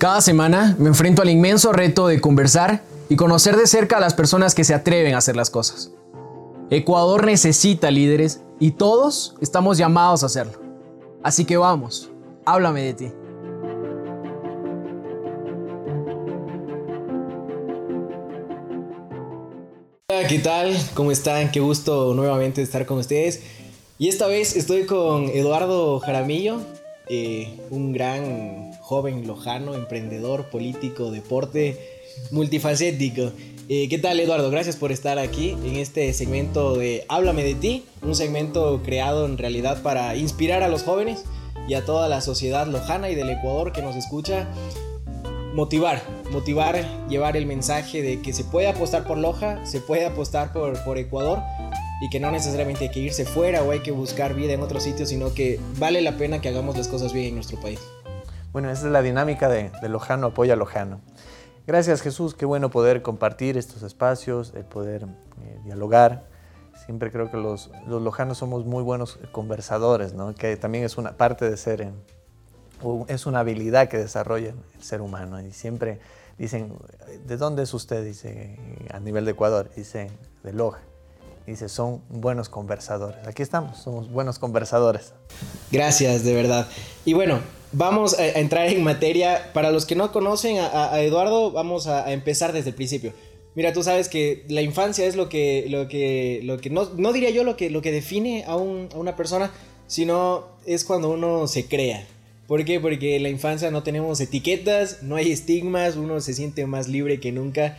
Cada semana me enfrento al inmenso reto de conversar y conocer de cerca a las personas que se atreven a hacer las cosas. Ecuador necesita líderes y todos estamos llamados a hacerlo. Así que vamos, háblame de ti. Hola, ¿qué tal? ¿Cómo están? Qué gusto nuevamente estar con ustedes. Y esta vez estoy con Eduardo Jaramillo, eh, un gran joven lojano, emprendedor, político, deporte, multifacético. Eh, ¿Qué tal Eduardo? Gracias por estar aquí en este segmento de Háblame de ti, un segmento creado en realidad para inspirar a los jóvenes y a toda la sociedad lojana y del Ecuador que nos escucha. Motivar, motivar, llevar el mensaje de que se puede apostar por Loja, se puede apostar por, por Ecuador y que no necesariamente hay que irse fuera o hay que buscar vida en otro sitio, sino que vale la pena que hagamos las cosas bien en nuestro país. Bueno, esa es la dinámica de, Lojano apoya Lojano. Gracias Jesús, qué bueno poder compartir estos espacios, el poder eh, dialogar. Siempre creo que los, los, lojanos somos muy buenos conversadores, ¿no? que también es una parte de ser, es una habilidad que desarrolla el ser humano. Y siempre dicen, ¿de dónde es usted? Dice, a nivel de Ecuador, dice, de Loja. Dice, son buenos conversadores. Aquí estamos, somos buenos conversadores. Gracias, de verdad. Y bueno, vamos a entrar en materia. Para los que no conocen a, Eduardo, vamos a, empezar desde el principio. Mira, tú sabes que la infancia es lo que, lo que, lo que no, no diría yo lo que, lo que define a, una persona, sino es cuando uno se crea. ¿Por qué? Porque en la infancia no tenemos etiquetas, no hay estigmas, uno se siente más libre que nunca.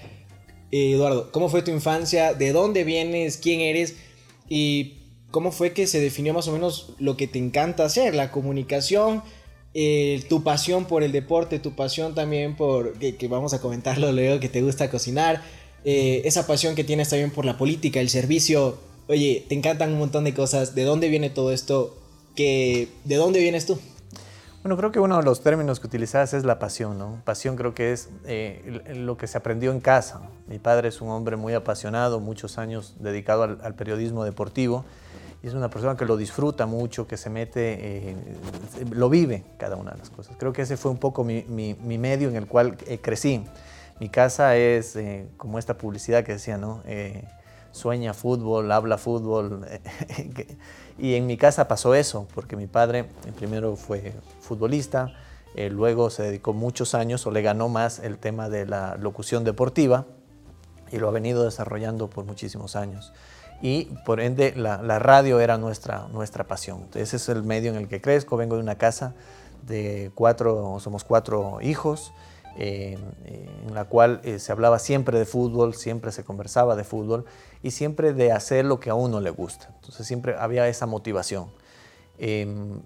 Eh, Eduardo, ¿cómo fue tu infancia? ¿De dónde vienes? ¿Quién eres? Y cómo fue que se definió más o menos lo que te encanta hacer, la comunicación, eh, tu pasión por el deporte, tu pasión también por, que, vamos a comentarlo luego, que te gusta cocinar, eh, esa pasión que tienes también por la política, el servicio, oye, te encantan un montón de cosas, ¿de dónde viene todo esto? ¿De dónde vienes tú? Bueno, creo que uno de los términos que utilizas es la pasión, ¿no? Pasión creo que es eh, lo que se aprendió en casa. Mi padre es un hombre muy apasionado, muchos años dedicado al periodismo deportivo y es una persona que lo disfruta mucho, que se mete, lo vive cada una de las cosas. Creo que ese fue un poco mi, medio en el cual eh, crecí. Mi casa es eh, como esta publicidad que decía, ¿no? Eh, sueña fútbol, habla fútbol. y en mi casa pasó eso, porque mi padre primero fue futbolista, luego se dedicó muchos años o le ganó más el tema de la locución deportiva y lo ha venido desarrollando por muchísimos años y por ende la, radio era nuestra, nuestra pasión. ese es el medio en el que crezco. Vengo de una casa de cuatro, somos cuatro hijos, eh, en la cual eh, se hablaba siempre de fútbol, siempre se conversaba de fútbol y siempre de hacer lo que a uno le gusta. Entonces siempre había esa motivación. Em,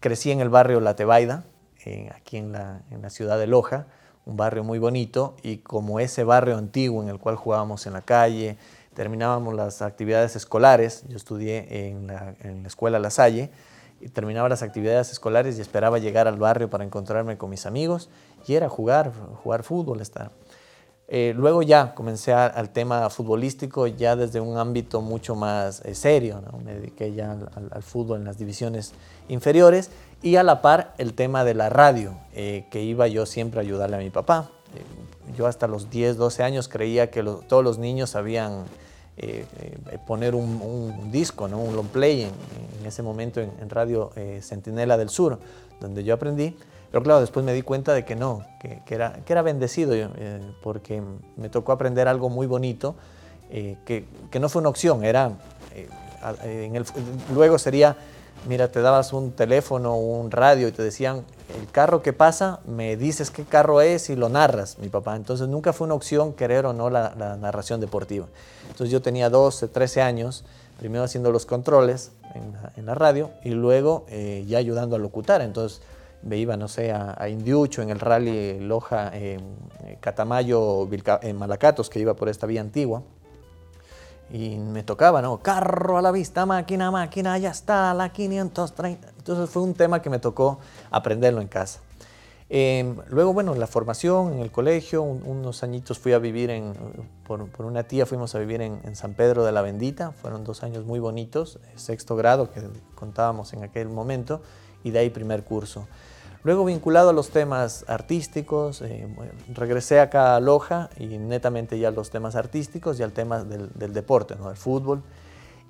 crecí en el barrio La Tebaida, aquí en la, en la ciudad de Loja, un barrio muy bonito y como ese barrio antiguo en el cual jugábamos en la calle, terminábamos las actividades escolares, yo estudié en la, escuela La Salle, y terminaba las actividades escolares y esperaba llegar al barrio para encontrarme con mis amigos y era jugar, jugar fútbol, estar. Eh, luego ya comencé al tema futbolístico ya desde un ámbito mucho más eh, serio, me dediqué ya al, fútbol en las divisiones inferiores y a la par el tema de la radio, eh, que iba yo siempre a ayudarle a mi papá. yo hasta los 10, 12 años creía que todos los niños sabían eh, eh, poner un, disco, ¿no? un long play en, ese momento en, Radio eh, Centinela del Sur, donde yo aprendí. Pero claro, después me di cuenta de que no, que, era, que era bendecido, porque me tocó aprender algo muy bonito, que, que, no fue una opción, era, en el, luego sería mira, te dabas un teléfono, un radio y te decían, el carro que pasa, me dices qué carro es y lo narras, mi papá. Entonces nunca fue una opción querer o no la, narración deportiva. Entonces yo tenía 12, 13 años, primero haciendo los controles en la, radio y luego eh, ya ayudando a locutar. Entonces me iba, no sé, a, Indiucho en el rally Loja, eh, Catamayo, en Malacatos, que iba por esta vía antigua y me tocaba, ¿no? Carro a la vista, máquina, máquina, ya está, la 530. Entonces fue un tema que me tocó aprenderlo en casa. Em, luego, bueno, la formación en el colegio, unos añitos fui a vivir en, por, una tía fuimos a vivir en, San Pedro de la Bendita, fueron dos años muy bonitos, sexto grado que contábamos en aquel momento, y de ahí primer curso. Luego vinculado a los temas artísticos, eh, regresé acá a Loja y netamente ya a los temas artísticos y al tema del, deporte, ¿no? del fútbol.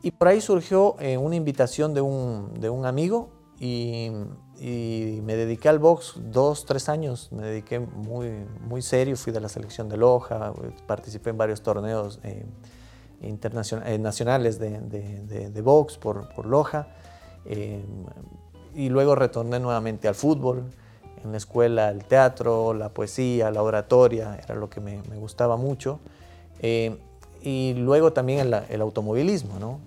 Y por ahí surgió eh, una invitación de un, de un amigo y, me dediqué al box dos, tres años. Me dediqué muy, muy serio, fui de la selección de Loja, participé en varios torneos eh, internacionales, nacionales de, de, de, box por, por Loja y luego retorné nuevamente al fútbol, en la escuela el teatro, la poesía, la oratoria, era lo que me, gustaba mucho. Eh, y luego también el, automovilismo, ¿no?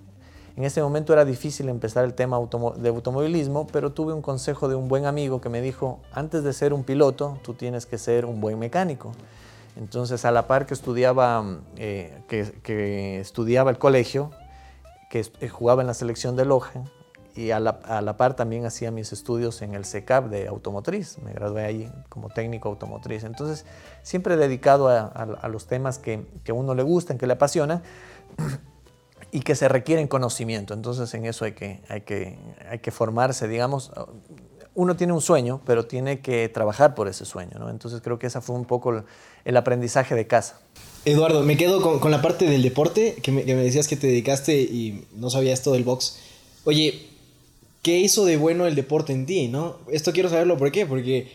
En ese momento era difícil empezar el tema de automovilismo, pero tuve un consejo de un buen amigo que me dijo, antes de ser un piloto, tú tienes que ser un buen mecánico. Entonces, a la par que estudiaba, eh, que, estudiaba el colegio, que jugaba en la selección de Loja, y a la, par también hacía mis estudios en el CECAP de automotriz, me gradué ahí como técnico automotriz. Entonces, siempre dedicado a, los temas que, que, a uno le gustan, que le apasionan y que se requieren conocimiento. Entonces, en eso hay que, hay que, hay que formarse, digamos. Uno tiene un sueño, pero tiene que trabajar por ese sueño, ¿no? Entonces, creo que ese fue un poco el, aprendizaje de casa. Eduardo, me quedo con, con la parte del deporte, que me, que me decías que te dedicaste y no sabía esto del box. Oye, ¿qué hizo de bueno el deporte en ti, no? Esto quiero saberlo, ¿por qué? Porque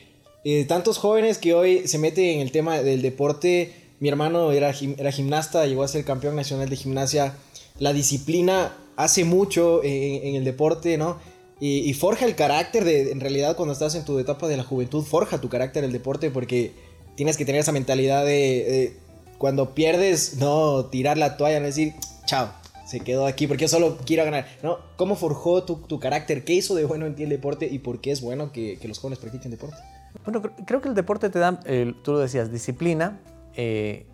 eh, tantos jóvenes que hoy se meten en el tema del deporte, mi hermano era, era gimnasta, llegó a ser campeón nacional de gimnasia, la disciplina hace mucho en, el deporte, ¿no? Y, forja el carácter de, en realidad cuando estás en tu etapa de la juventud, forja tu carácter el deporte porque tienes que tener esa mentalidad de, cuando pierdes, no tirar la toalla, no decir, chao, se quedó aquí porque yo solo quiero ganar, ¿no? ¿Cómo forjó tu, carácter? ¿Qué hizo de bueno en ti el deporte y por qué es bueno que, los jóvenes practiquen deporte? Bueno, creo que el deporte te da, tú lo decías, disciplina eh,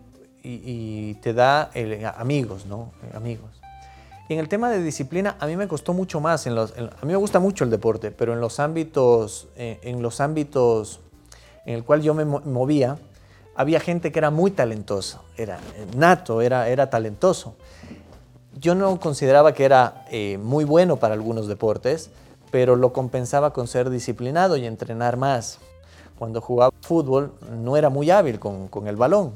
y, te da amigos, ¿no? Eh, amigos. Y en el tema de disciplina, a mí me costó mucho más. En los, a mí me gusta mucho el deporte, pero en los ámbitos, eh, en los ámbitos en el cual yo me movía, había gente que era muy talentosa, era nato, era, era talentoso yo no consideraba que era eh, muy bueno para algunos deportes, pero lo compensaba con ser disciplinado y entrenar más. Cuando jugaba fútbol no era muy hábil con, el balón,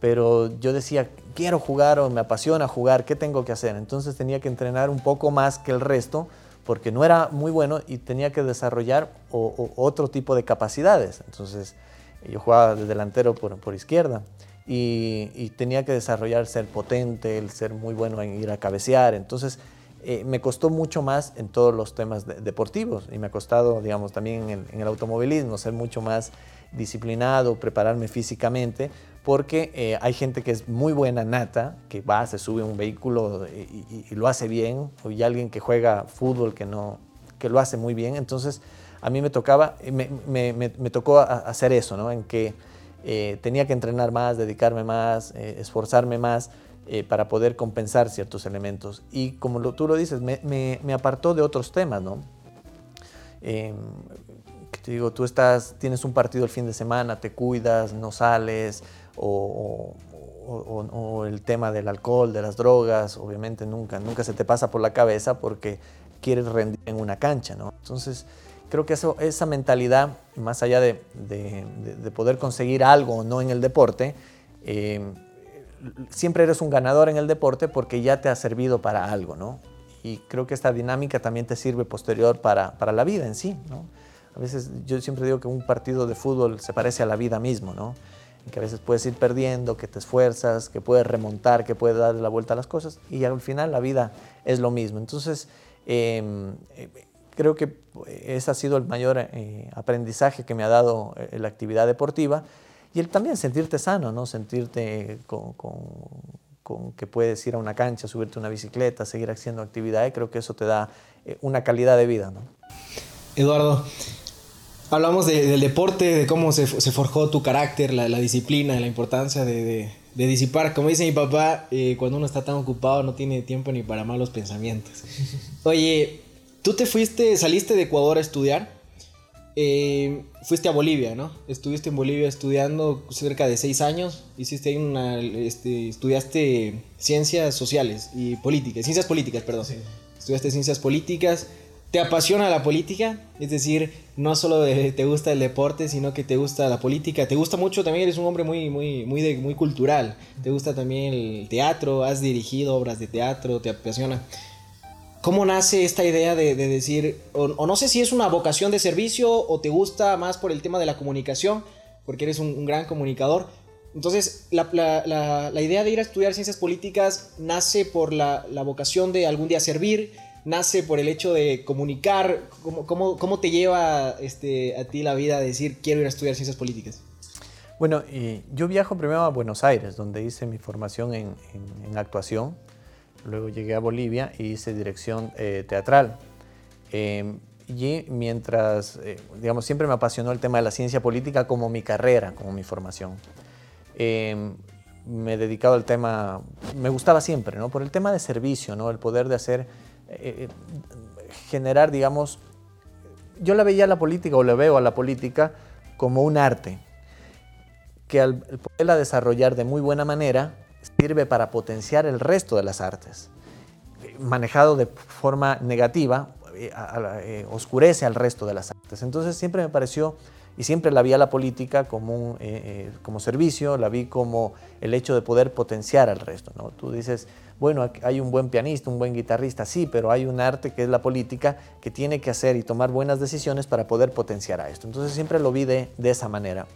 pero yo decía, quiero jugar o me apasiona jugar, ¿qué tengo que hacer? Entonces tenía que entrenar un poco más que el resto porque no era muy bueno y tenía que desarrollar otro tipo de capacidades. Entonces yo jugaba de delantero por izquierda y, tenía que desarrollar ser potente, el ser muy bueno en ir a cabecear. Entonces, eh, me costó mucho más en todos los temas deportivos y me ha costado, digamos, también en el, automovilismo ser mucho más disciplinado, prepararme físicamente, porque eh, hay gente que es muy buena nata, que va, se sube a un vehículo y, lo hace bien, o hay alguien que juega fútbol que, no, que lo hace muy bien. Entonces, a mí me tocaba, me, me, me tocó hacer eso, ¿no? En que eh, tenía que entrenar más, dedicarme más, eh, esforzarme más eh, para poder compensar ciertos elementos. Y como tú lo dices, me, apartó de otros temas, ¿no? Em, te digo, tú estás, tienes un partido el fin de semana, te cuidas, no sales, o, el tema del alcohol, de las drogas, obviamente nunca, nunca se te pasa por la cabeza porque quieres rendir en una cancha, ¿no? Entonces, creo que eso, esa mentalidad, más allá de, poder conseguir algo o no en el deporte, eh, siempre eres un ganador en el deporte porque ya te ha servido para algo, ¿no? Y creo que esta dinámica también te sirve posterior para, para la vida en sí, ¿no? A veces yo siempre digo que un partido de fútbol se parece a la vida mismo, ¿no? que a veces puedes ir perdiendo, que te esfuerzas, que puedes remontar, que puedes darle la vuelta a las cosas y al final la vida es lo mismo. Entonces, eh, creo que ese ha sido el mayor eh, aprendizaje que me ha dado eh, la actividad deportiva y el también sentirte sano, ¿no? sentirte con, que puedes ir a una cancha, subirte a una bicicleta, seguir haciendo actividades, creo que eso te da eh, una calidad de vida. ¿no? Eduardo, hablamos del deporte, de cómo se, forjó tu carácter, la, disciplina, la importancia de, disipar. Como dice mi papá, cuando uno está tan ocupado no tiene tiempo ni para malos pensamientos. Oye, Tú te fuiste, saliste de Ecuador a estudiar. Eh, fuiste a Bolivia, ¿no? Estuviste en Bolivia estudiando cerca de seis años. Hiciste una. Este, estudiaste ciencias sociales y políticas. Ciencias políticas, perdón. Estudiaste ciencias políticas. ¿Te apasiona la política? Es decir, no solo te gusta el deporte, sino que te gusta la política. Te gusta mucho, también eres un hombre muy, muy, muy, muy cultural. Te gusta también el teatro, has dirigido obras de teatro, te apasiona. ¿Cómo nace esta idea de, decir, o, no sé si es una vocación de servicio o te gusta más por el tema de la comunicación, porque eres un, gran comunicador? Entonces, la, idea de ir a estudiar ciencias políticas nace por la, vocación de algún día servir, nace por el hecho de comunicar? ¿Cómo, cómo, te lleva este, a ti la vida a decir quiero ir a estudiar ciencias políticas? Bueno, yo viajo primero a Buenos Aires, donde hice mi formación en, actuación. Luego llegué a Bolivia y hice dirección eh, teatral. Em, y mientras, eh, digamos, siempre me apasionó el tema de la ciencia política como mi carrera, como mi formación. Em, me he dedicado al tema, me gustaba siempre, ¿no? Por el tema de servicio, ¿no? El poder de hacer eh, generar, digamos, yo la veía a la política o le veo a la política como un arte, que al poderla desarrollar de muy buena manera sirve para potenciar el resto de las artes. Manejado de forma negativa, eh, eh, oscurece al resto de las artes. Entonces siempre me pareció y siempre la vi a la política como, como servicio, la vi como el hecho de poder potenciar al resto. ¿no? Tú dices, bueno, hay un buen pianista, un buen guitarrista, sí, pero hay un arte que es la política que tiene que hacer y tomar buenas decisiones para poder potenciar a esto. Entonces siempre lo vi de, esa manera.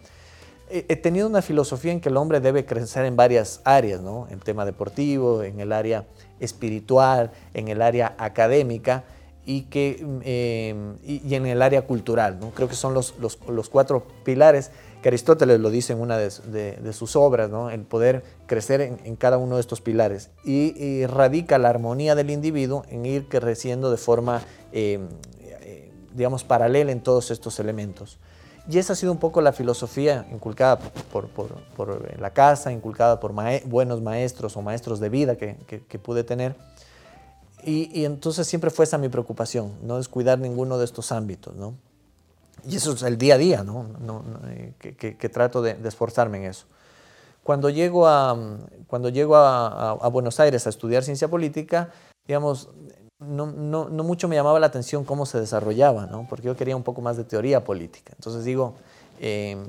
He, tenido una filosofía en que el hombre debe crecer en varias áreas, ¿no? En tema deportivo, en el área espiritual, en el área académica y, que, eh, y, en el área cultural, ¿no? Creo que son los, los, los cuatro pilares que Aristóteles lo dice en una de, sus obras, ¿no? el poder crecer en, cada uno de estos pilares. Y, radica la armonía del individuo en ir creciendo de forma, eh, eh, digamos, paralela en todos estos elementos. Y esa ha sido un poco la filosofía inculcada por, la casa, inculcada por buenos maestros o maestros de vida que, pude tener. Y, y, entonces siempre fue esa mi preocupación, no descuidar ninguno de estos ámbitos. ¿no? Y eso es el día a día, ¿no? Eh, que, trato de, esforzarme en eso. Cuando llego, a, cuando llego a, Buenos Aires a estudiar ciencia política, digamos, no, no, no, mucho me llamaba la atención cómo se desarrollaba, ¿no? porque yo quería un poco más de teoría política. Entonces digo, em,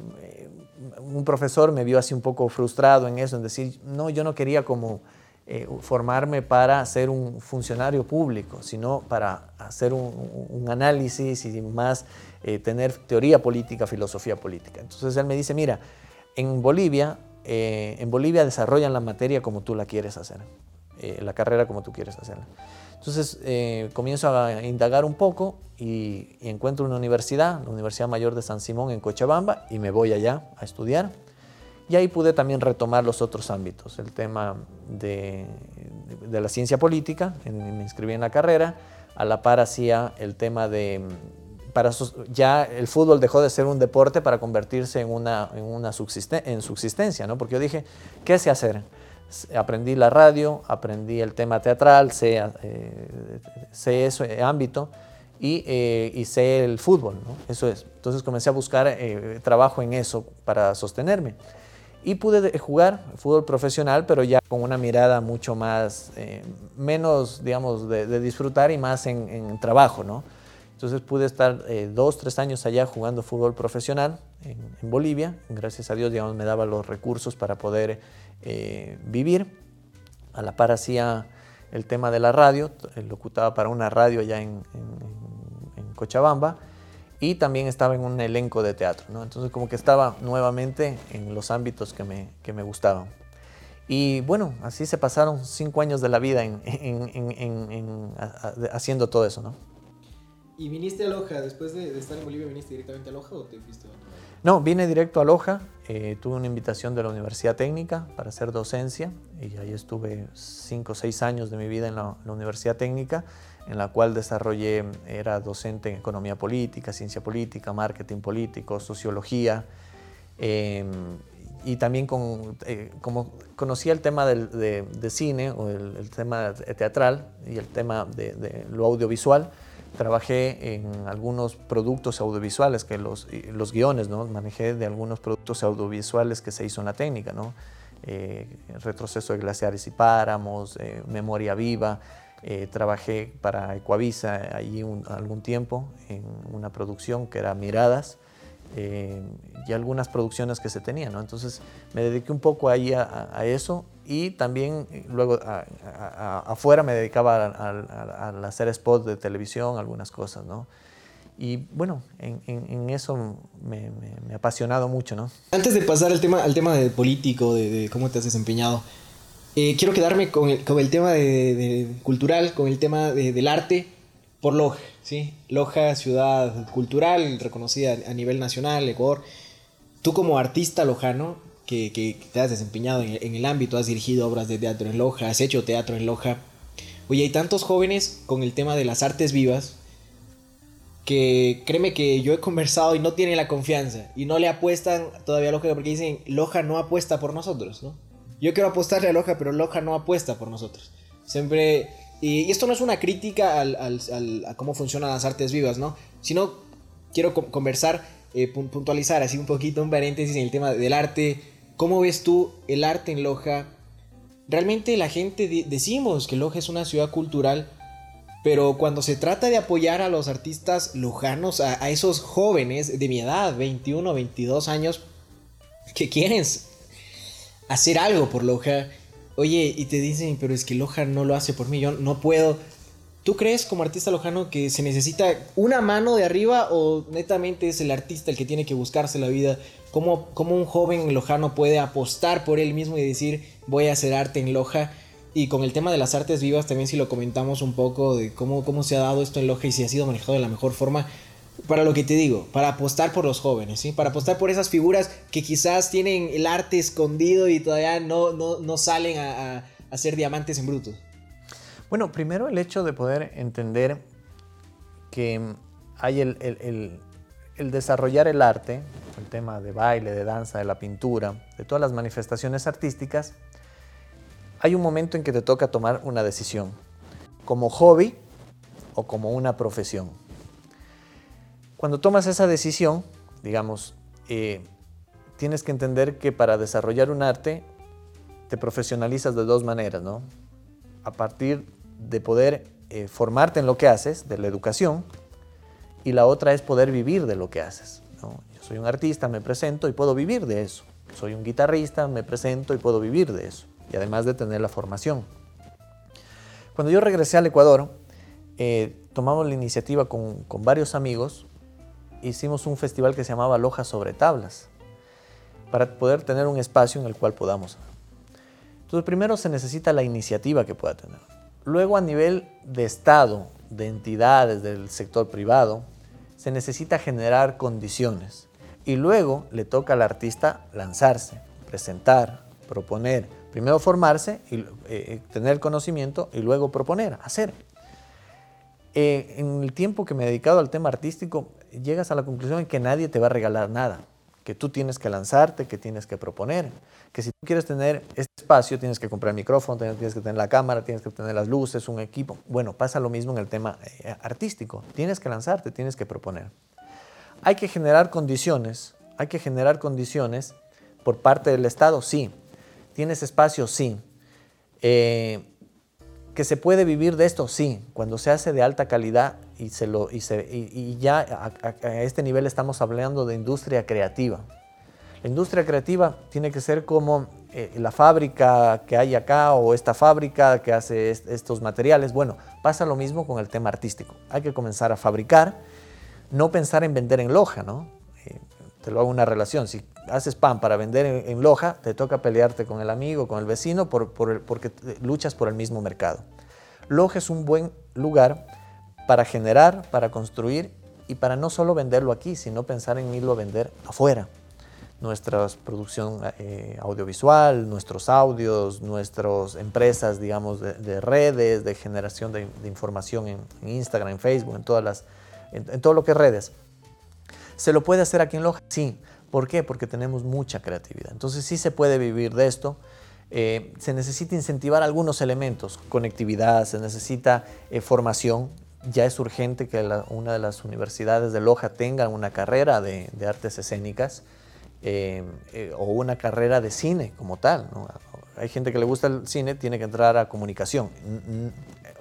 un profesor me vio así un poco frustrado en eso, en decir, no, yo no quería como eh, formarme para ser un funcionario público, sino para hacer un, análisis y más eh, tener teoría política, filosofía política. Entonces él me dice, mira, en Bolivia, eh, en Bolivia desarrollan la materia como tú la quieres hacer, eh, la carrera como tú quieres hacerla. Entonces comienzo a indagar un poco y, encuentro una universidad, la Universidad Mayor de San Simón en Cochabamba, y me voy allá a estudiar. Y ahí pude también retomar los otros ámbitos, el tema de, de, la ciencia política, me inscribí en la carrera, a la par hacía el tema de, para ya el fútbol dejó de ser un deporte para convertirse en una, en una en subsistencia, ¿no? Porque yo dije, ¿qué sé hacer? Aprendí la radio, aprendí el tema teatral, sé, eh, sé ámbito y, eh, y, sé el fútbol, ¿no? Eso es. Entonces comencé a buscar eh, trabajo en eso para sostenerme. Y pude jugar fútbol profesional, pero ya con una mirada mucho más, menos, digamos, de, disfrutar y más en, en trabajo, ¿no? Entonces pude estar eh, dos, tres años allá jugando fútbol profesional en, Bolivia. Gracias a Dios, digamos, me daba los recursos para poder eh, vivir. A la par hacía el tema de la radio, eh, locutaba para una radio allá en, Cochabamba y también estaba en un elenco de teatro. ¿no? Entonces como que estaba nuevamente en los ámbitos que me, que me gustaban. Y bueno, así se pasaron cinco años de la vida en, haciendo todo eso. ¿no? ¿Y viniste a Loja? Después de, estar en Bolivia, viniste directamente a Loja o te fuiste a No, vine directo a Loja. Eh, tuve una invitación de la Universidad Técnica para hacer docencia y ahí estuve cinco o seis años de mi vida en la, Universidad Técnica, en la cual desarrollé, era docente en economía política, ciencia política, marketing político, sociología. Em, y también eh, como conocía el tema del, de, cine o el, tema teatral y el tema de lo audiovisual, Trabajé en algunos productos audiovisuales, que los, guiones, ¿no? Manejé de algunos productos audiovisuales que se hizo en la técnica, ¿no? Eh, retroceso de glaciares y páramos, eh, memoria viva, Eh, trabajé para Ecuavisa allí algún tiempo en una producción que era Miradas eh, y algunas producciones que se tenían. Entonces me dediqué un poco ahí a, eso y también eh, luego afuera me dedicaba a, hacer spots de televisión, algunas cosas. ¿no? Y bueno, en, eso me, ha apasionado mucho. ¿no? Antes de pasar al tema, al tema de político, de cómo te has desempeñado, eh, quiero quedarme con el, con el tema de, cultural, con el tema del arte por Loja, ¿sí? Loja, ciudad cultural, reconocida a nivel nacional, Ecuador. Tú como artista lojano, que, te has desempeñado en, el ámbito, has dirigido obras de teatro en Loja, has hecho teatro en Loja. Oye, hay tantos jóvenes con el tema de las artes vivas que créeme que yo he conversado y no tienen la confianza y no le apuestan todavía a Loja porque dicen, Loja no apuesta por nosotros, ¿no? Yo quiero apostarle a Loja, pero Loja no apuesta por nosotros. Siempre. Y, esto no es una crítica al, a cómo funcionan las artes vivas, ¿no? Sino quiero conversar, eh, puntualizar así un poquito, un paréntesis en el tema del arte. ¿Cómo ves tú el arte en Loja? Realmente la gente decimos que Loja es una ciudad cultural, pero cuando se trata de apoyar a los artistas lojanos, a, a esos jóvenes de mi edad, 21, 22 años, que quieren hacer algo por Loja. Oye, y te dicen, pero es que Loja no lo hace por mí, yo no puedo. ¿Tú crees como artista lojano que se necesita una mano de arriba o netamente es el artista el que tiene que buscarse la vida? ¿Cómo, un joven lojano puede apostar por él mismo y decir voy a hacer arte en Loja? Y con el tema de las artes vivas también si lo comentamos un poco de cómo, cómo se ha dado esto en Loja y si ha sido manejado de la mejor forma para lo que te digo, para apostar por los jóvenes, ¿sí? Para apostar por esas figuras que quizás tienen el arte escondido y todavía no, no, salen a, a, ser diamantes en bruto. Bueno, primero el hecho de poder entender que hay el, el, el, desarrollar el arte, el tema de baile, de danza, de la pintura, de todas las manifestaciones artísticas, hay un momento en que te toca tomar una decisión, como hobby o como una profesión. Cuando tomas esa decisión, digamos, eh, tienes que entender que para desarrollar un arte te profesionalizas de dos maneras, ¿no? A partir de poder eh, formarte en lo que haces, de la educación, y la otra es poder vivir de lo que haces. ¿no? Yo soy un artista, me presento y puedo vivir de eso. Soy un guitarrista, me presento y puedo vivir de eso, y además de tener la formación. Cuando yo regresé al Ecuador, eh, tomamos la iniciativa con, con varios amigos hicimos un festival que se llamaba Loja sobre Tablas, para poder tener un espacio en el cual podamos. Entonces, primero se necesita la iniciativa que pueda tener. Luego, a nivel de Estado, de entidades del sector privado, se necesita generar condiciones. Y luego le toca al artista lanzarse, presentar, proponer. Primero formarse, y, eh, tener conocimiento y luego proponer, hacer. Eh, en el tiempo que me he dedicado al tema artístico, llegas a la conclusión de que nadie te va a regalar nada, que tú tienes que lanzarte, que tienes que proponer, que si tú quieres tener este espacio tienes que comprar el micrófono, tienes que tener la cámara, tienes que tener las luces, un equipo. Bueno, pasa lo mismo en el tema eh, artístico. Tienes que lanzarte, tienes que proponer. Hay que generar condiciones, hay que generar condiciones por parte del Estado, sí. ¿Tienes espacio? Sí. Eh, ¿Que se puede vivir de esto? Sí. Cuando se hace de alta calidad, y, se lo, y, se, y, ya a, este nivel estamos hablando de industria creativa. La industria creativa tiene que ser como eh, la fábrica que hay acá o esta fábrica que hace estos materiales. Bueno, pasa lo mismo con el tema artístico. Hay que comenzar a fabricar, no pensar en vender en loja, ¿no? Te lo hago una relación. Si haces pan para vender en, loja, te toca pelearte con el amigo, con el vecino, por porque luchas por el mismo mercado. Loja es un buen lugar para generar, para construir y para no solo venderlo aquí, sino pensar en irlo a vender afuera. Nuestra producción eh, audiovisual, nuestros audios, nuestras empresas, digamos, de, redes, de generación de, información en, Instagram, en Facebook, en, todas las, en, todo lo que es redes. ¿Se lo puede hacer aquí en Loja? Sí. ¿Por qué? Porque tenemos mucha creatividad. Entonces sí se puede vivir de esto. Eh, se necesita incentivar algunos elementos, conectividad, se necesita eh, formación, ya es urgente que una de las universidades de Loja tenga una carrera de, artes escénicas eh, eh, o una carrera de cine como tal. Hay gente que le gusta el cine, tiene que entrar a comunicación.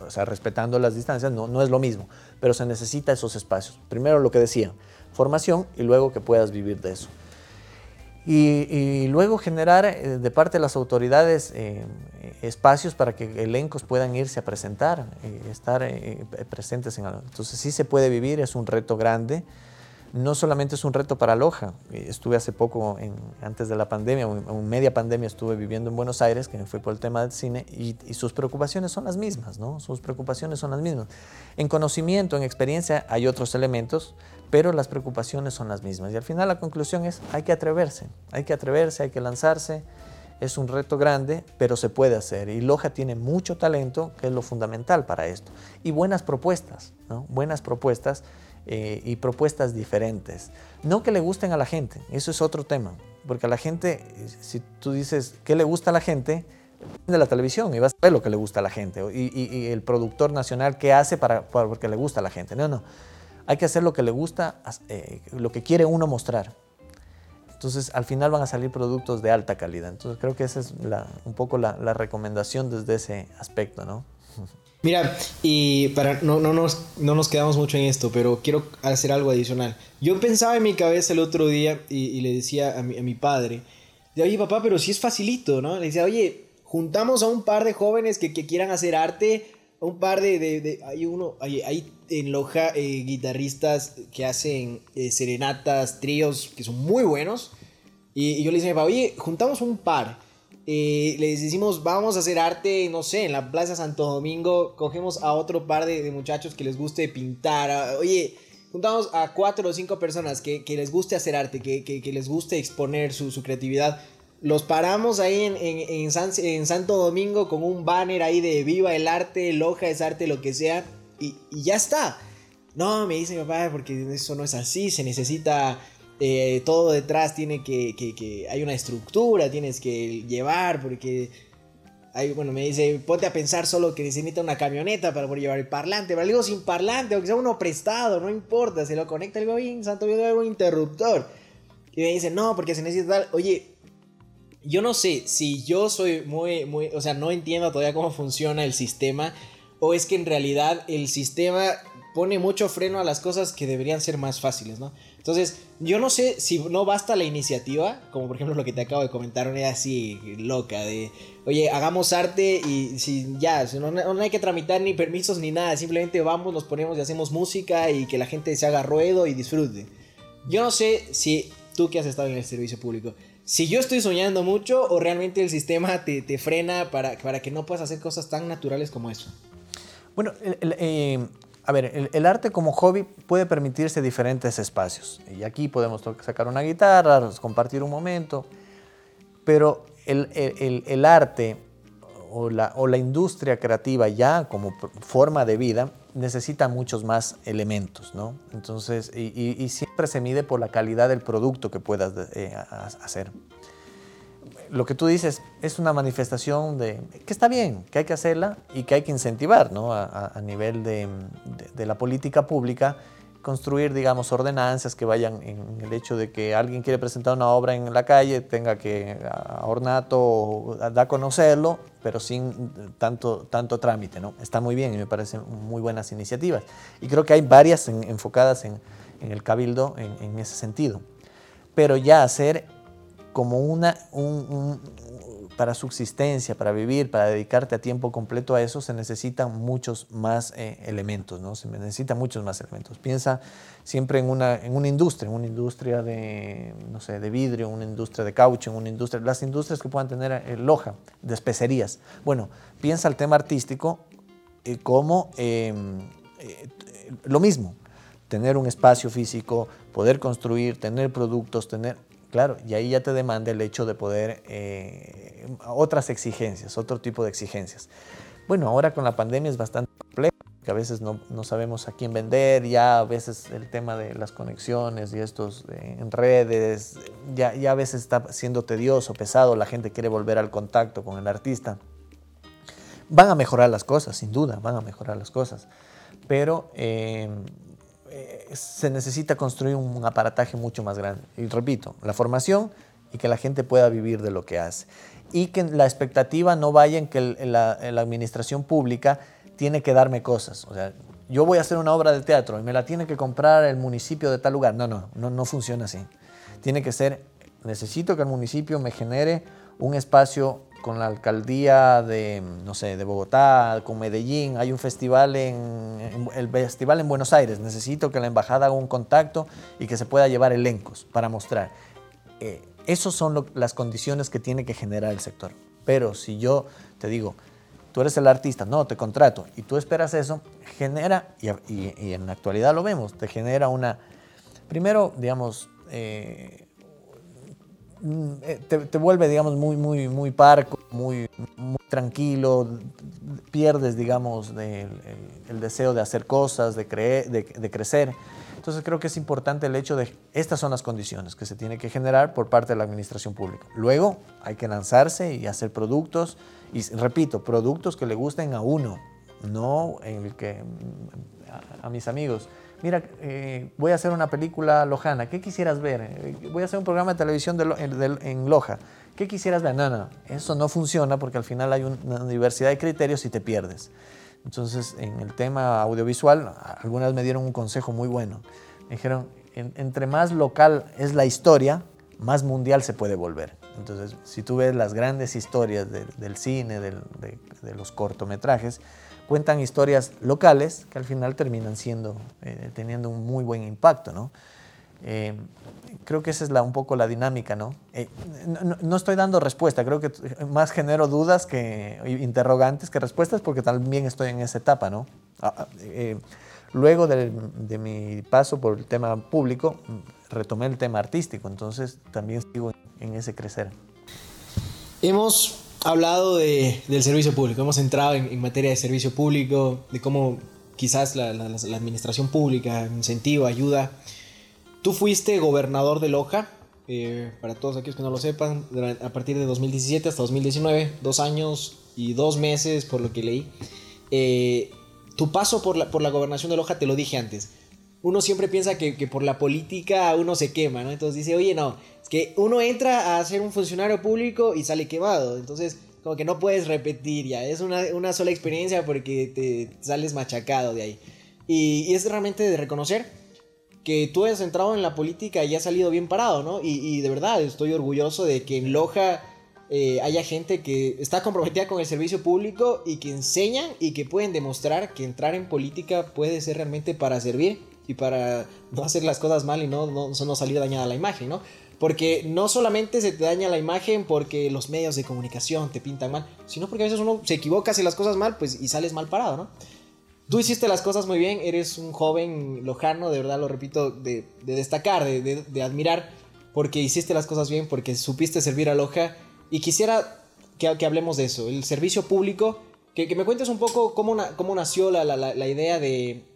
o sea, respetando las distancias, no, no es lo mismo, pero se necesita esos espacios. Primero lo que decía, formación y luego que puedas vivir de eso. Y, luego generar eh, de parte de las autoridades eh, espacios para que elencos puedan irse a presentar, eh, estar presentes en algo. Entonces sí se puede vivir, es un reto grande no solamente es un reto para Loja. Estuve hace poco, antes de la pandemia, en media pandemia, estuve viviendo en Buenos Aires, que fue por el tema del cine, y, sus preocupaciones son las mismas, ¿no? Sus preocupaciones son las mismas. En conocimiento, en experiencia, hay otros elementos, pero las preocupaciones son las mismas. Y al final la conclusión es, hay que atreverse, hay que atreverse, hay que lanzarse. Es un reto grande, pero se puede hacer. Y Loja tiene mucho talento, que es lo fundamental para esto. Y buenas propuestas, ¿no? Buenas propuestas eh, y propuestas diferentes. No que le gusten a la gente, eso es otro tema, porque a la gente, si tú dices qué le gusta a la gente, de la televisión y vas a ver lo que le gusta a la gente y, el productor nacional qué hace para, porque le gusta a la gente. No, no, hay que hacer lo que le gusta, eh, lo que quiere uno mostrar. Entonces, al final van a salir productos de alta calidad. Entonces, creo que esa es un poco la, la recomendación desde ese aspecto, ¿no? Mira, y para no, no, nos, no nos quedamos mucho en esto, pero quiero hacer algo adicional. Yo pensaba en mi cabeza el otro día y, le decía a mi, a mi padre, oye papá, pero si es facilito, ¿no? Le decía, oye, juntamos a un par de jóvenes que, que quieran hacer arte, a un par de, de, hay uno, hay, hay en Loja eh, guitarristas que hacen eh, serenatas, tríos, que son muy buenos. Y, yo le decía, oye, juntamos un par eh, les decimos, vamos a hacer arte, no sé, en la Plaza Santo Domingo, cogemos a otro par de, muchachos que les guste pintar, oye, juntamos a cuatro o cinco personas que, les guste hacer arte, que, les guste exponer su, creatividad, los paramos ahí en, en, Santo Domingo con un banner ahí de viva el arte, loja es arte, lo que sea, y, y ya está. No, me dice mi papá, porque eso no es así, se necesita eh, todo detrás tiene que, que, hay una estructura, tienes que llevar, porque bueno, me dice, ponte a pensar solo que necesita una camioneta para poder llevar el parlante, pero digo sin parlante, aunque sea uno prestado, no importa, se lo conecta, digo, bien, santo, yo un interruptor. Y me dice, no, porque se necesita tal, oye, yo no sé si yo soy muy, muy, o sea, no entiendo todavía cómo funciona el sistema, o es que en realidad el sistema pone mucho freno a las cosas que deberían ser más fáciles, ¿no? Entonces, yo no sé si no basta la iniciativa, como por ejemplo lo que te acabo de comentar, una idea así loca de, oye, hagamos arte y si ya, no, no, hay que tramitar ni permisos ni nada, simplemente vamos, nos ponemos y hacemos música y que la gente se haga ruedo y disfrute. Yo no sé si tú que has estado en el servicio público, si yo estoy soñando mucho o realmente el sistema te, te frena para, para que no puedas hacer cosas tan naturales como eso. Bueno, el, eh, a ver, el, arte como hobby puede permitirse diferentes espacios. Y aquí podemos sacar una guitarra, compartir un momento, pero el, arte o la, o la, industria creativa ya como forma de vida necesita muchos más elementos, ¿no? Entonces, y, siempre se mide por la calidad del producto que puedas eh, hacer lo que tú dices es una manifestación de que está bien, que hay que hacerla y que hay que incentivar ¿no? a, nivel de, la política pública, construir, digamos, ordenanzas que vayan en el hecho de que alguien quiere presentar una obra en la calle, tenga que a ornato da a conocerlo, pero sin tanto, tanto trámite. ¿no? Está muy bien y me parecen muy buenas iniciativas. Y creo que hay varias enfocadas en, el cabildo en, en ese sentido. Pero ya hacer como una, un, para subsistencia, para vivir, para dedicarte a tiempo completo a eso, se necesitan muchos más eh, elementos, ¿no? Se necesitan muchos más elementos. Piensa siempre en una, en una industria, en una industria de, no sé, de vidrio, una industria de caucho, una industria, las industrias que puedan tener eh, loja, de especerías. Bueno, piensa el tema artístico eh, como em, lo mismo, tener un espacio físico, poder construir, tener productos, tener Claro, y ahí ya te demanda el hecho de poder, eh, otras exigencias, otro tipo de exigencias. Bueno, ahora con la pandemia es bastante complejo, que a veces no, sabemos a quién vender, ya a veces el tema de las conexiones y estos eh, en redes, ya, ya a veces está siendo tedioso, pesado, la gente quiere volver al contacto con el artista. Van a mejorar las cosas, sin duda, van a mejorar las cosas, pero... Eh, eh, se necesita construir un aparataje mucho más grande. Y repito, la formación y que la gente pueda vivir de lo que hace. Y que la expectativa no vaya en que la, administración pública tiene que darme cosas. O sea, yo voy a hacer una obra de teatro y me la tiene que comprar el municipio de tal lugar. No, no, no, no funciona así. Tiene que ser, necesito que el municipio me genere un espacio con la alcaldía de, no sé, de Bogotá, con Medellín, hay un festival en, el festival en Buenos Aires, necesito que la embajada haga un contacto y que se pueda llevar elencos para mostrar. Eh, esas son las condiciones que tiene que generar el sector. Pero si yo te digo, tú eres el artista, no, te contrato, y tú esperas eso, genera, y, en la actualidad lo vemos, te genera una, primero, digamos, eh, Eh, te, vuelve, digamos, muy, muy, muy parco, muy, muy tranquilo, pierdes, digamos, el, deseo de hacer cosas, de, creer, de, crecer. Entonces creo que es importante el hecho de, estas son las condiciones que se tiene que generar por parte de la administración pública. Luego hay que lanzarse y hacer productos, y repito, productos que le gusten a uno, no el que, a mis amigos mira, eh, voy a hacer una película lojana, ¿qué quisieras ver? Eh, voy a hacer un programa de televisión en Loja, ¿qué quisieras ver? No, no, eso no funciona porque al final hay una diversidad de criterios y te pierdes. Entonces, en el tema audiovisual, algunas me dieron un consejo muy bueno. Me dijeron, entre más local es la historia, más mundial se puede volver. Entonces, si tú ves las grandes historias del cine, de los cortometrajes, cuentan historias locales que al final terminan siendo, eh, teniendo un muy buen impacto, ¿no? Eh, creo que esa es la, un poco la dinámica, ¿no? Eh, no, estoy dando respuesta, creo que más genero dudas que interrogantes que respuestas porque también estoy en esa etapa, ¿no? Ah, ah, luego de, de, mi paso por el tema público, retomé el tema artístico, entonces también sigo en ese crecer. Hemos hablado de, del servicio público, hemos entrado en, materia de servicio público, de cómo quizás la, administración pública incentiva, ayuda. Tú fuiste gobernador de Loja, eh, para todos aquellos que no lo sepan, a partir de 2017 hasta 2019, dos años y dos meses por lo que leí. Eh, tu paso por la, por la gobernación de Loja, te lo dije antes, uno siempre piensa que, que, por la política uno se quema, ¿no? Entonces dice, oye, no, que uno entra a ser un funcionario público y sale quemado. Entonces, como que no puedes repetir ya. Es una, sola experiencia porque te sales machacado de ahí. Y, es realmente de reconocer que tú has entrado en la política y has salido bien parado, ¿no? Y, de verdad estoy orgulloso de que en Loja eh, haya gente que está comprometida con el servicio público y que enseñan y que pueden demostrar que entrar en política puede ser realmente para servir y para no hacer las cosas mal y no, no, no salir dañada la imagen, ¿no? Porque no solamente se te daña la imagen porque los medios de comunicación te pintan mal, sino porque a veces uno se equivoca, hace las cosas mal, pues y sales mal parado, ¿no? Tú hiciste las cosas muy bien, eres un joven lojano, de verdad lo repito, de, destacar, de, admirar, porque hiciste las cosas bien, porque supiste servir a Loja. Y quisiera que, que hablemos de eso, el servicio público, que, me cuentes un poco cómo, cómo nació la, la idea de...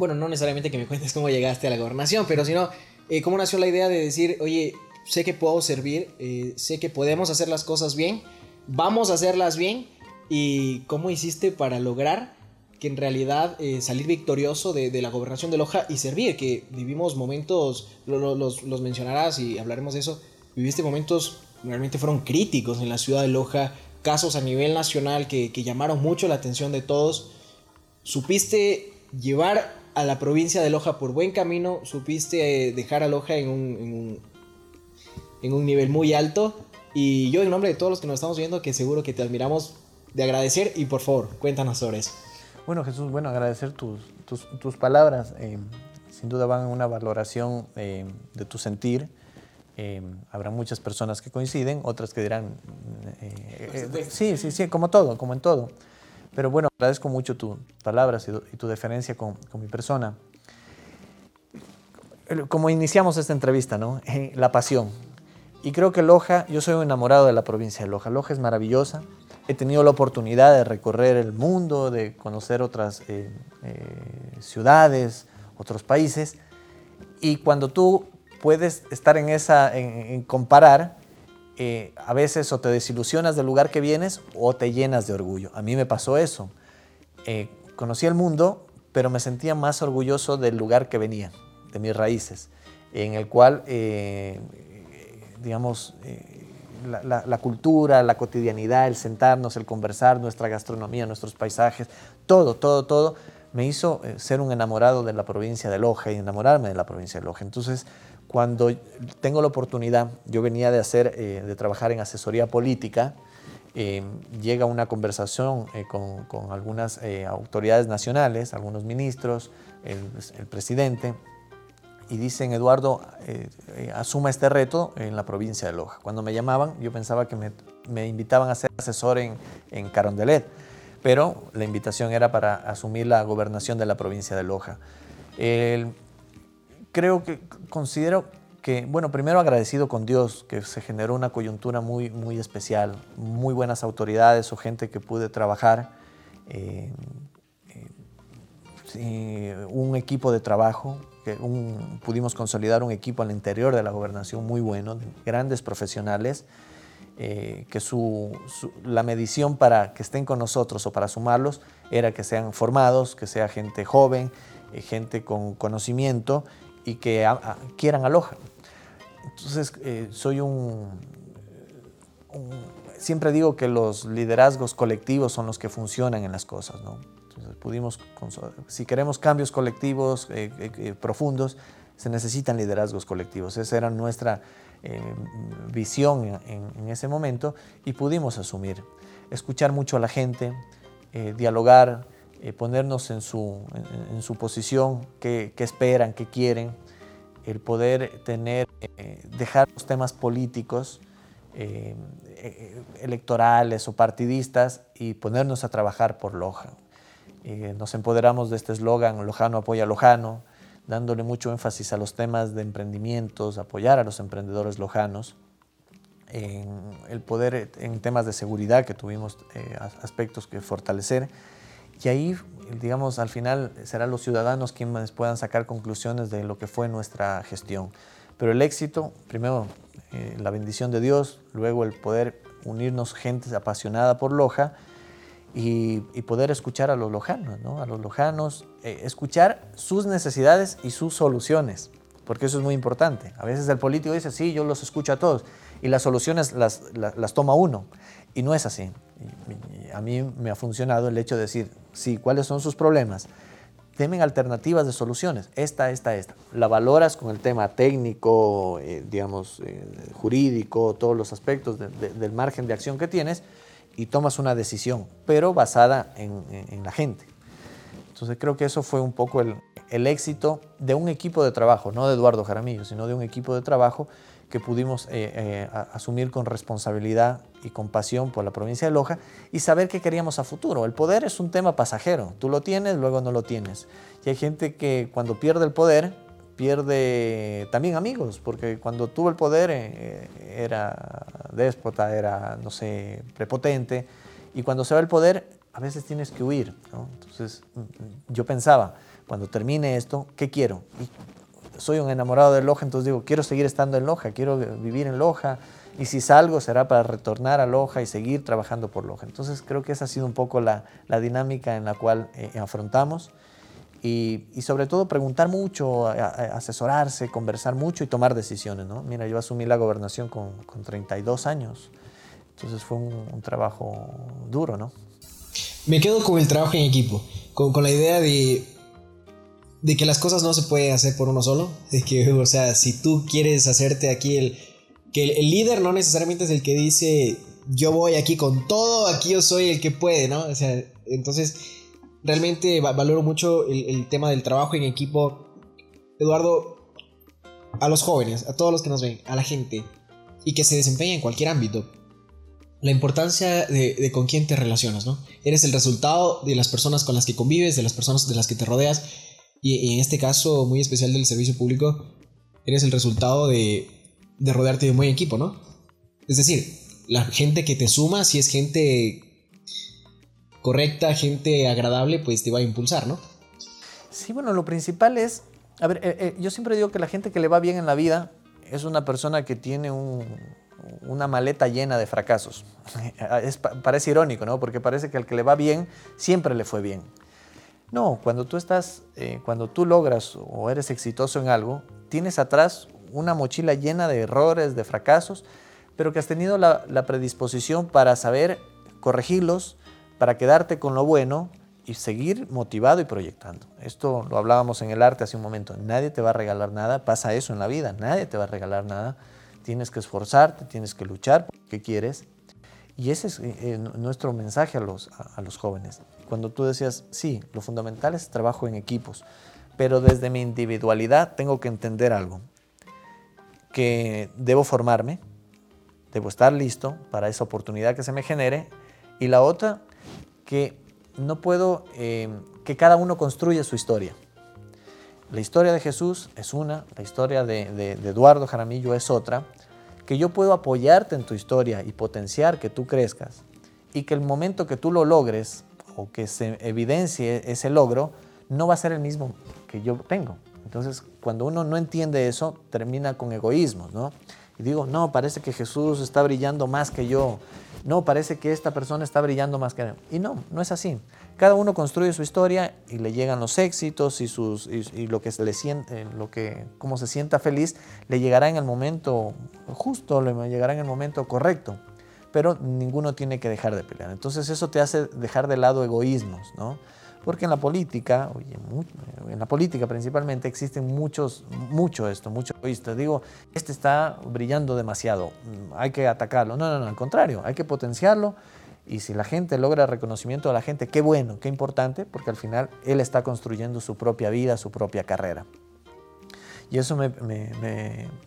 Bueno, no necesariamente que me cuentes cómo llegaste a la gobernación, pero sino eh, cómo nació la idea de decir, oye, sé que puedo servir, eh, sé que podemos hacer las cosas bien, vamos a hacerlas bien, y cómo hiciste para lograr que en realidad eh, salir victorioso de, la gobernación de Loja y servir, que vivimos momentos, los, mencionarás y hablaremos de eso, viviste momentos realmente fueron críticos en la ciudad de Loja, casos a nivel nacional que, que llamaron mucho la atención de todos, supiste llevar a la provincia de Loja por buen camino, supiste eh, dejar a Loja en un, en un, nivel muy alto. Y yo en nombre de todos los que nos estamos viendo, que seguro que te admiramos de agradecer y por favor, cuéntanos sobre eso. Bueno Jesús, bueno, agradecer tus, tus, palabras. Eh, sin duda van en una valoración eh, de tu sentir. habrá muchas personas que coinciden, otras que dirán, sí, sí, sí, como todo, como en todo. Pero bueno, agradezco mucho tus palabras y tu, deferencia con, mi persona. Como iniciamos esta entrevista, ¿no? La pasión. Y creo que Loja, yo soy un enamorado de la provincia de Loja. Loja es maravillosa. He tenido la oportunidad de recorrer el mundo, de conocer otras eh, eh, ciudades, otros países. Y cuando tú puedes estar en esa, en comparar, eh, a veces o te desilusionas del lugar que vienes o te llenas de orgullo. A mí me pasó eso. Eh, conocí el mundo, pero me sentía más orgulloso del lugar que venía, de mis raíces, en el cual, eh, digamos, la, cultura, la cotidianidad, el sentarnos, el conversar, nuestra gastronomía, nuestros paisajes, todo, todo, todo, me hizo eh, ser un enamorado de la provincia de Loja y enamorarme de la provincia de Loja. Entonces, cuando tengo la oportunidad, yo venía de hacer, eh, de trabajar en asesoría política, llega una conversación con, con, algunas autoridades nacionales, algunos ministros, el, el presidente, y dicen, Eduardo, eh, eh, asuma este reto en la provincia de Loja. Cuando me llamaban, yo pensaba que me, invitaban a ser asesor en, en, Carondelet, pero la invitación era para asumir la gobernación de la provincia de Loja. Creo que, considero que, bueno, primero agradecido con Dios, que se generó una coyuntura muy, muy especial, muy buenas autoridades o gente que pude trabajar. Eh, un equipo de trabajo pudimos consolidar un equipo al interior de la gobernación muy bueno, grandes profesionales, eh, que su, la medición para que estén con nosotros o para sumarlos era que sean formados, que sea gente joven, eh, gente con conocimiento y que quieran aloja. Entonces, eh, soy un, Siempre digo que los liderazgos colectivos son los que funcionan en las cosas, ¿no? pudimos, si queremos cambios colectivos eh, eh, eh, profundos, se necesitan liderazgos colectivos. Esa era nuestra visión en, ese momento y pudimos asumir, escuchar mucho a la gente, dialogar, ponernos en su, en, su posición, qué, esperan, qué quieren, el poder tener, dejar los temas políticos, electorales o partidistas y ponernos a trabajar por Loja. Eh, nos empoderamos de este eslogan, Lojano apoya a Lojano, dándole mucho énfasis a los temas de emprendimientos, apoyar a los emprendedores lojanos, en el poder en temas de seguridad que tuvimos eh, aspectos que fortalecer. Y ahí, digamos, al final serán los ciudadanos quienes puedan sacar conclusiones de lo que fue nuestra gestión. Pero el éxito, primero eh, la bendición de Dios, luego el poder unirnos gente apasionada por Loja, y, poder escuchar a los lojanos, ¿no? a los lojanos, eh, escuchar sus necesidades y sus soluciones, porque eso es muy importante. A veces el político dice, sí, yo los escucho a todos, y las soluciones las, las, toma uno, y no es así. A mí me ha funcionado el hecho de decir, sí, ¿cuáles son sus problemas? Temen alternativas de soluciones, esta, esta, esta. La valoras con el tema técnico, eh, digamos, eh, jurídico, todos los aspectos del margen de acción que tienes, y tomas una decisión, pero basada en, la gente. Entonces creo que eso fue un poco el, éxito de un equipo de trabajo, no de Eduardo Jaramillo, sino de un equipo de trabajo que pudimos eh, eh, asumir con responsabilidad y con pasión por la provincia de Loja y saber qué queríamos a futuro. El poder es un tema pasajero, tú lo tienes, luego no lo tienes. Y hay gente que cuando pierde el poder pierde también amigos, porque cuando tuvo el poder eh, era déspota, era, no sé, prepotente, y cuando se va el poder, a veces tienes que huir. Entonces, mm, yo pensaba, cuando termine esto, ¿qué quiero? soy un enamorado de Loja, entonces digo, quiero seguir estando en Loja, quiero vivir en Loja, y si salgo será para retornar a Loja y seguir trabajando por Loja. Entonces, creo que esa ha sido un poco la, dinámica en la cual eh, afrontamos y, sobre todo preguntar mucho, asesorarse, conversar mucho y tomar decisiones. ¿no? Mira, yo asumí la gobernación con, con 32 años, entonces fue un, trabajo duro, ¿no? Me quedo con el trabajo en equipo, con, con la idea de, de que las cosas no se pueden hacer por uno solo, de que, o sea, si tú quieres hacerte aquí el... que el, líder no necesariamente es el que dice, yo voy aquí con todo, aquí yo soy el que puede, ¿no? O sea, entonces realmente valoro mucho el, tema del trabajo en equipo. Eduardo, a los jóvenes, a todos los que nos ven, a la gente y que se desempeña en cualquier ámbito, la importancia de, con quién te relacionas, ¿no? Eres el resultado de las personas con las que convives, de las personas de las que te rodeas y, en este caso muy especial del servicio público, eres el resultado de, de rodearte de un buen equipo, ¿no? Es decir, la gente que te suma, si es gente correcta, gente agradable, pues te va a impulsar, ¿no? Sí, bueno, lo principal es, a ver, eh, eh, yo siempre digo que la gente que le va bien en la vida es una persona que tiene una maleta llena de fracasos. parece irónico, ¿no? Porque parece que al que le va bien siempre le fue bien. No, cuando tú estás, eh, cuando tú logras o eres exitoso en algo, tienes atrás una mochila llena de errores, de fracasos, pero que has tenido la, la predisposición para saber corregirlos, para quedarte con lo bueno y seguir motivado y proyectando. Esto lo hablábamos en el arte hace un momento. Nadie te va a regalar nada, pasa eso en la vida, nadie te va a regalar nada. Tienes que esforzarte, tienes que luchar por qué quieres. Y ese es eh, nuestro mensaje a los, a los jóvenes. Cuando tú decías, sí, lo fundamental es trabajo en equipos, pero desde mi individualidad tengo que entender algo, que debo formarme, debo estar listo para esa oportunidad que se me genere, y la otra, que no puedo eh, que cada uno construya su historia. La historia de Jesús es una, la historia de, Eduardo Jaramillo es otra, que yo puedo apoyarte en tu historia y potenciar que tú crezcas y que el momento que tú lo logres o que se evidencie ese logro no va a ser el mismo que yo tengo. Entonces, cuando uno no entiende eso, termina con egoísmo, ¿no? Y digo, no, parece que Jesús está brillando más que yo, no, parece que esta persona está brillando más que... Y no, no es así. Cada uno construye su historia y le llegan los éxitos y, lo que siente, lo que, cómo se sienta feliz, le llegará en el momento justo, le llegará en el momento correcto. Pero ninguno tiene que dejar de pelear. Entonces eso te hace dejar de lado egoísmos, ¿no? Porque en la política, oye, en la política principalmente existen muchos, mucho esto, mucho egoísta. Digo, este está brillando demasiado, mm, hay que atacarlo. No, no, no, al contrario, hay que potenciarlo. Y si la gente logra reconocimiento de la gente, qué bueno, qué importante, porque al final él está construyendo su propia vida, su propia carrera. Y eso me,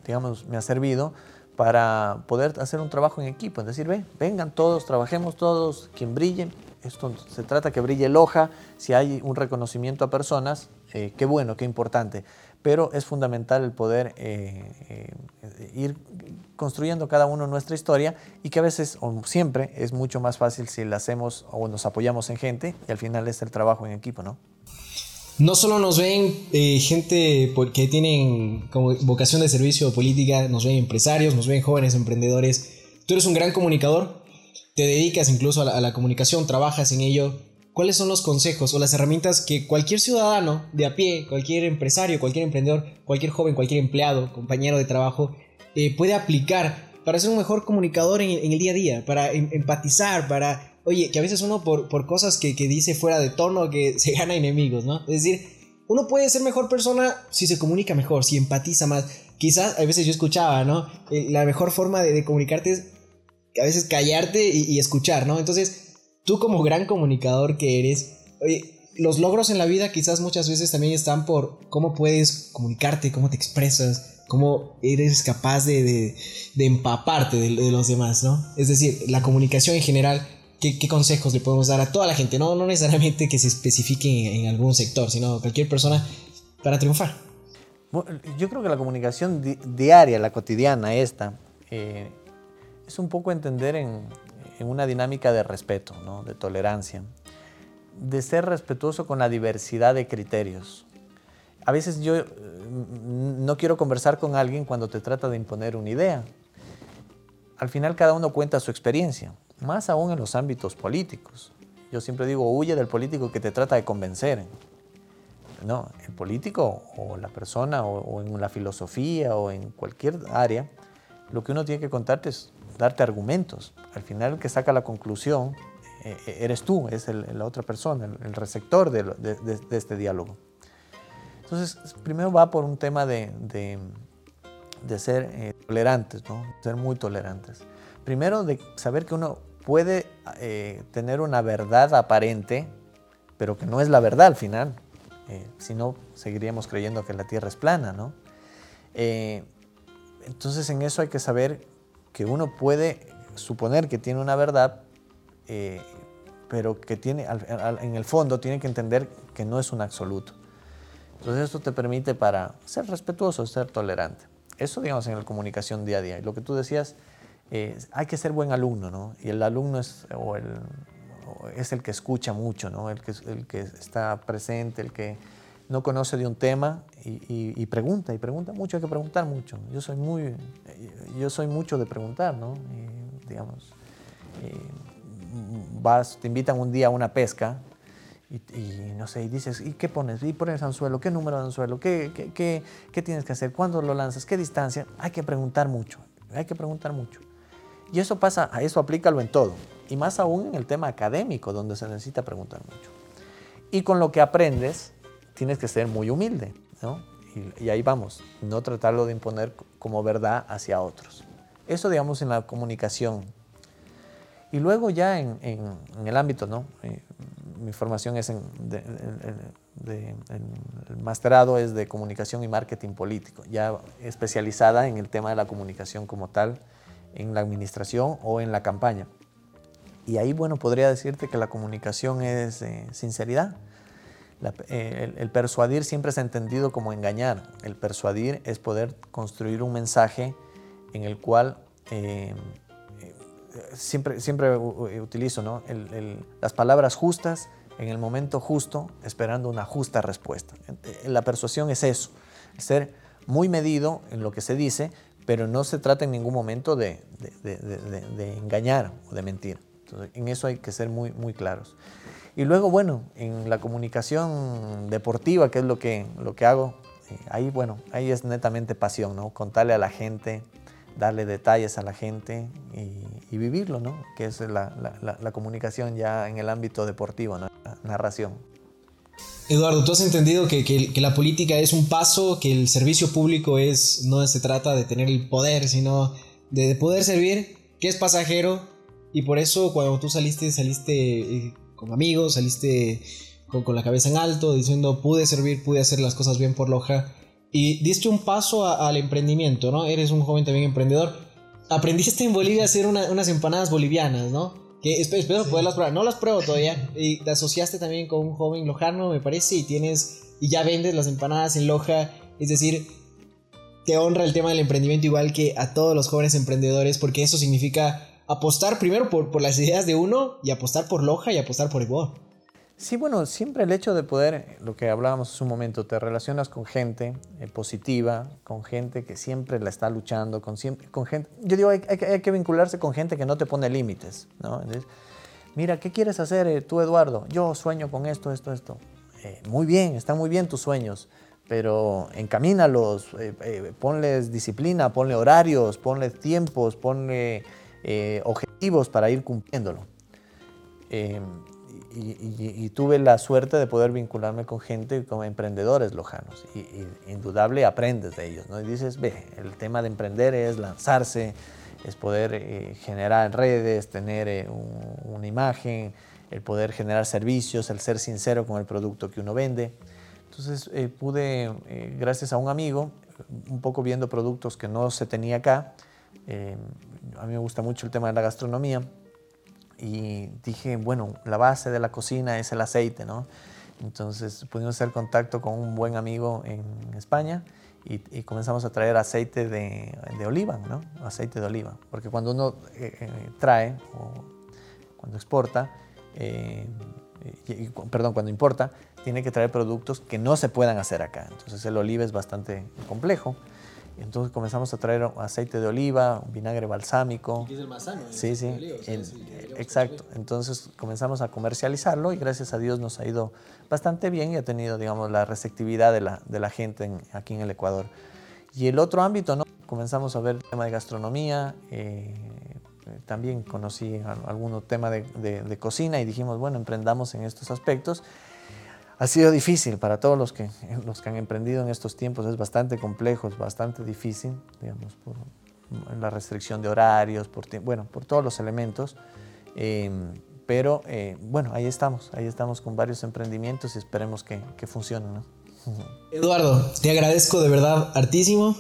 digamos, me ha servido para poder hacer un trabajo en equipo, es decir, ven, vengan todos, trabajemos todos, quien brille, esto se trata que brille el hoja, si hay un reconocimiento a personas, eh, qué bueno, qué importante, pero es fundamental el poder eh, eh, ir construyendo cada uno nuestra historia y que a veces o siempre es mucho más fácil si la hacemos o nos apoyamos en gente y al final es el trabajo en equipo, ¿no? No solo nos ven gente que tienen como vocación de servicio política, nos ven empresarios, nos ven jóvenes emprendedores. Tú eres un gran comunicador, te dedicas incluso a la, comunicación, trabajas en ello, ¿cuáles son los consejos o las herramientas que cualquier ciudadano de a pie, cualquier empresario, cualquier emprendedor, cualquier joven, cualquier empleado, compañero de trabajo, eh, puede aplicar para ser un mejor comunicador en, el día a día, para em, empatizar, para, oye, que a veces uno por, por cosas que, que, dice fuera de tono, que se gana enemigos, ¿no? Es decir, uno puede ser mejor persona si se comunica mejor, si empatiza más. Quizás a veces yo escuchaba, ¿no? Eh, la mejor forma de, de comunicarte es a veces callarte y, escuchar, ¿no? Entonces, tú como gran comunicador que eres, oye, los logros en la vida quizás muchas veces también están por cómo puedes comunicarte, cómo te expresas, cómo eres capaz de, empaparte de, los demás, ¿no? Es decir, la comunicación en general, ¿qué, consejos le podemos dar a toda la gente? No, no necesariamente que se especifique en, algún sector, sino cualquier persona para triunfar. yo creo que la comunicación diaria, la cotidiana, esta, eh, es un poco entender en, una dinámica de respeto, de tolerancia, de ser respetuoso con la diversidad de criterios. A veces yo eh, no quiero conversar con alguien cuando te trata de imponer una idea. Al final cada uno cuenta su experiencia, más aún en los ámbitos políticos. Yo siempre digo, huye del político que te trata de convencer. No, el político o la persona o, o en la filosofía o en cualquier área, lo que uno tiene que contarte es darte argumentos. Al final el que saca la conclusión eh, eh, eres tú, es la otra persona, el, receptor de, este diálogo. Entonces, primero va por un tema de, ser eh, tolerantes, ¿no? ser muy tolerantes. Primero de saber que uno puede tener una verdad aparente, pero que no es la verdad al final. si no, seguiríamos creyendo que la Tierra es plana, ¿no? entonces en eso hay que saber que uno puede suponer que tiene una verdad, eh, pero que tiene, en el fondo tiene que entender que no es un absoluto. Entonces esto te permite para ser respetuoso, ser tolerante. Eso digamos en la comunicación día a día. Y lo que tú decías, eh, hay que ser buen alumno, ¿no? Y el alumno es, el, que escucha mucho, ¿no? El que, está presente, el que no conoce de un tema y, pregunta, y pregunta mucho, hay que preguntar mucho. Yo soy muy, yo soy mucho de preguntar, ¿no? digamos, vas, te invitan un día a una pesca y, no sé, y dices, ¿y qué pones? ¿Y pones anzuelo? ¿Qué número de anzuelo? ¿Qué, qué, qué, tienes que hacer? ¿Cuándo lo lanzas? ¿Qué distancia? Hay que preguntar mucho, hay que preguntar mucho. Y eso pasa, a eso aplícalo en todo. Y más aún en el tema académico, donde se necesita preguntar mucho. Y con lo que aprendes, tienes que ser muy humilde, ¿no? Y, ahí vamos, no tratarlo de imponer como verdad hacia otros. Eso, digamos, en la comunicación. Y luego ya en, el ámbito, ¿no? Eh, mi formación es en, el masterado es de comunicación y marketing político, ya especializada en el tema de la comunicación como tal, en la administración o en la campaña. Y ahí, bueno, podría decirte que la comunicación es eh, sinceridad. Eh, el, persuadir siempre se ha entendido como engañar. El persuadir es poder construir un mensaje en el cual eh, siempre, siempre utilizo ¿no? las palabras justas en el momento justo, esperando una justa respuesta. La persuasión es eso, ser muy medido en lo que se dice, pero no se trata en ningún momento de, de engañar o de mentir en eso hay que ser muy, muy claros. Y luego, bueno, en la comunicación deportiva, que es lo que, lo que hago, eh, ahí, bueno, ahí es netamente pasión, ¿no? Contarle a la gente, darle detalles a la gente y, vivirlo, ¿no? Que es la, la, comunicación ya en el ámbito deportivo, ¿no? La narración. Eduardo, tú has entendido que, que, la política es un paso, que el servicio público es, no se trata de tener el poder, sino de, de poder servir, que es pasajero, y por eso cuando tú saliste, saliste eh, con amigos, saliste con, la cabeza en alto, diciendo pude servir, pude hacer las cosas bien por Loja. Y diste un paso al emprendimiento, ¿no? Eres un joven también emprendedor. Aprendiste en Bolivia a hacer unas empanadas bolivianas, ¿no? Que espero, poderlas probar. No las pruebo todavía. Y te asociaste también con un joven lojano, me parece, y tienes y ya vendes las empanadas en Loja. Es decir, te honra el tema del emprendimiento igual que a todos los jóvenes emprendedores, porque eso significa apostar primero por, por las ideas de uno y apostar por Loja y apostar por Ecuador. Sí, bueno, siempre el hecho de poder, lo que hablábamos hace un momento, te relacionas con gente eh, positiva, con gente que siempre la está luchando, con, gente, yo digo, hay, que vincularse con gente que no te pone límites, ¿no? mira, ¿qué quieres hacer eh, tú, Eduardo? Yo sueño con esto, esto, esto. Eh, muy bien, están muy bien tus sueños, pero encamínalos, ponles disciplina, ponle horarios, ponle tiempos, ponle objetivos para ir cumpliéndolo. Eh, y, tuve la suerte de poder vincularme con gente, con emprendedores lojanos. Y, indudable aprendes de ellos. ¿no? Y dices, ve, el tema de emprender es lanzarse, es poder eh, generar redes, tener una imagen, el poder generar servicios, el ser sincero con el producto que uno vende. Entonces pude, gracias a un amigo, un poco viendo productos que no se tenía acá, eh, a mí me gusta mucho el tema de la gastronomía y dije, bueno, la base de la cocina es el aceite, ¿no? Entonces pudimos hacer contacto con un buen amigo en España y, comenzamos a traer aceite de, de, oliva, ¿no? Aceite de oliva. Porque cuando uno eh, eh, trae o cuando exporta, perdón, cuando importa, tiene que traer productos que no se puedan hacer acá. Entonces el oliva es bastante complejo. Entonces comenzamos a traer aceite de oliva, vinagre balsámico. es el más sano. Sí, sí. exacto. Entonces comenzamos a comercializarlo y gracias a Dios nos ha ido bastante bien y ha tenido, digamos, la receptividad de la, de la gente aquí en el Ecuador. Y el otro ámbito, ¿no? Comenzamos a ver el tema de gastronomía. Eh, también conocí algún tema de, de cocina y dijimos, bueno, emprendamos en estos aspectos ha sido difícil para todos los que, los que han emprendido en estos tiempos, es bastante complejo, es bastante difícil, digamos, por la restricción de horarios, por, bueno, por todos los elementos. Em, pero eh, bueno, ahí estamos, ahí estamos con varios emprendimientos y esperemos que, que funcionen. Eduardo, te agradezco de verdad hartísimo.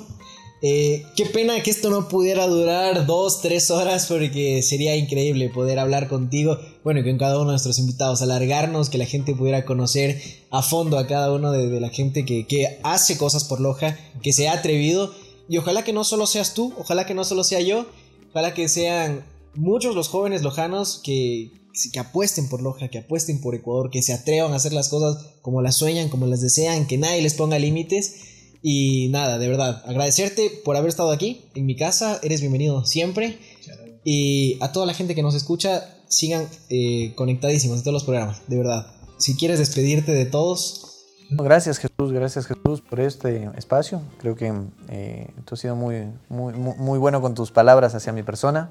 Eh, qué pena que esto no pudiera durar dos, tres horas porque sería increíble poder hablar contigo, bueno, y con cada uno de nuestros invitados, alargarnos, que la gente pudiera conocer a fondo a cada uno de, la gente que, que, hace cosas por Loja, que se ha atrevido, y ojalá que no solo seas tú, ojalá que no solo sea yo, ojalá que sean muchos los jóvenes lojanos que, que apuesten por Loja, que apuesten por Ecuador, que se atrevan a hacer las cosas como las sueñan, como las desean, que nadie les ponga límites y nada, de verdad, agradecerte por haber estado aquí en mi casa. Eres bienvenido siempre. Y a toda la gente que nos escucha, sigan eh, conectadísimos en todos los programas, de verdad. Si quieres despedirte de todos. Gracias Jesús, gracias Jesús por este espacio. Creo que eh, tú has sido muy, muy, muy bueno con tus palabras hacia mi persona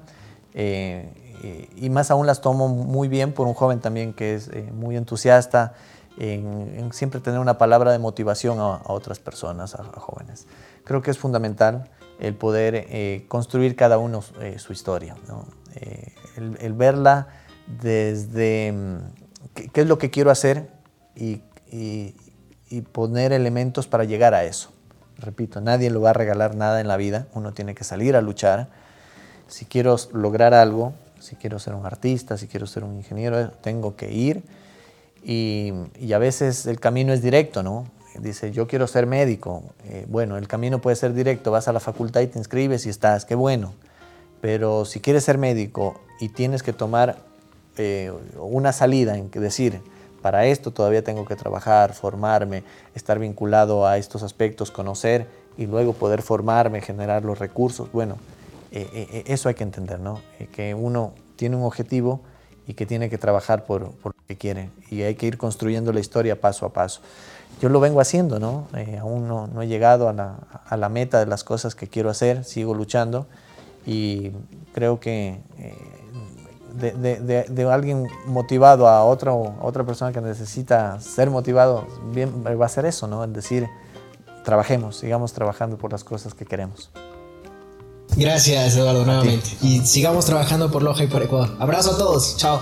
y más aún las tomo muy bien por un joven también que es muy entusiasta en, siempre tener una palabra de motivación a, otras personas, a, jóvenes. Creo que es fundamental el poder construir cada uno su historia, el, verla desde mm, qué, es lo que quiero hacer y poner elementos para llegar a eso. Repito, nadie lo va a regalar nada en la vida, uno tiene que salir a luchar. Si quiero lograr algo, si quiero ser un artista, si quiero ser un ingeniero, tengo que ir y, a veces el camino es directo, ¿no? Dice, yo quiero ser médico. Eh, bueno, el camino puede ser directo, vas a la facultad y te inscribes y estás, qué bueno. Pero si quieres ser médico y tienes que tomar eh, una salida en que decir, para esto todavía tengo que trabajar, formarme, estar vinculado a estos aspectos, conocer y luego poder formarme, generar los recursos. Bueno, eh, eso hay que entender, ¿no? que uno tiene un objetivo y que tiene que trabajar por, lo que quiere y hay que ir construyendo la historia paso a paso. Yo lo vengo haciendo, ¿no? aún no, no, he llegado a la, a la, meta de las cosas que quiero hacer, sigo luchando y creo que de, alguien motivado a, otro, otra persona que necesita ser motivado, bien, va a ser eso, ¿no? Es decir, trabajemos, sigamos trabajando por las cosas que queremos. Gracias, Eduardo, nuevamente. Y sigamos trabajando por Loja y por Ecuador. Abrazo a todos. Chao.